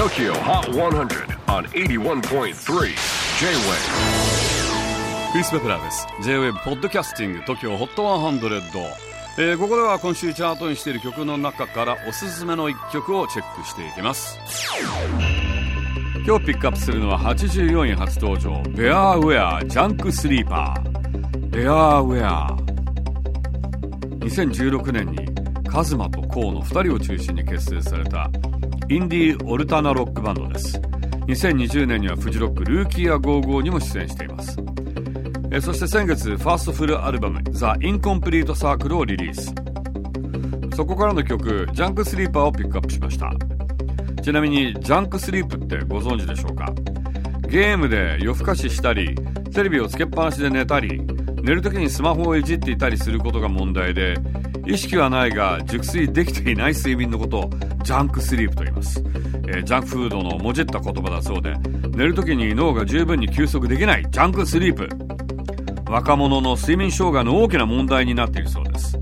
TOKYO HOT 100 on 81.3 J-WAVE. クリス・ベプラーです。J-WAVE ポッドキャスティング TOKYO HOT 100、えー、ここでは今週チャートにしている曲の中からおすすめの一曲をチェックしていきます。今日ピックアップするのは84位初登場。ベアーウェアジャンクスリーパーベアーウェア2016年にカズマとコウの2人を中心に結成されたインディーオルタナロックバンドです。2020年にはフジロック Rookie A Go-Go にも出演しています。えそして先月ファーストフルアルバム「ザ・インコンプリート・サークル」をリリース。そこからの曲「 Junk Sleep」をピックアップしました。ちなみにジャンクスリープってご存知でしょうか？ゲームで夜更かししたりテレビをつけっぱなしで寝たり寝る時にスマホをいじっていたりすることが問題で意識はないが熟睡できていない睡眠のことをジャンクスリープと言います、えー、ジャンクフードのもじった言葉だそうで寝る時に脳が十分に休息できないジャンクスリープ。若者の睡眠障害の大きな問題になっているそうです。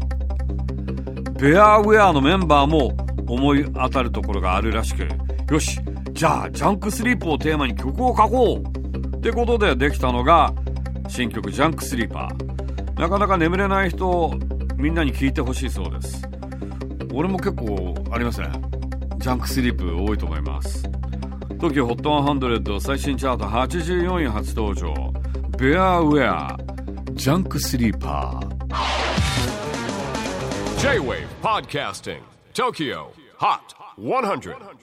Bearwear のメンバーも思い当たるところがあるらしくよしじゃあジャンクスリープをテーマに曲を書こう。ってことでできたのが新曲ジャンクスリーパー。なかなか眠れない人みんなに聞いてほしいそうです。俺も結構ありますね。ジャンクスリープ多いと思います。TOKIOHOT100 最新チャート84位初登場。ベアウェアジャンクスリーパー。J-WAVE PODCASTING TOKYO HOT 100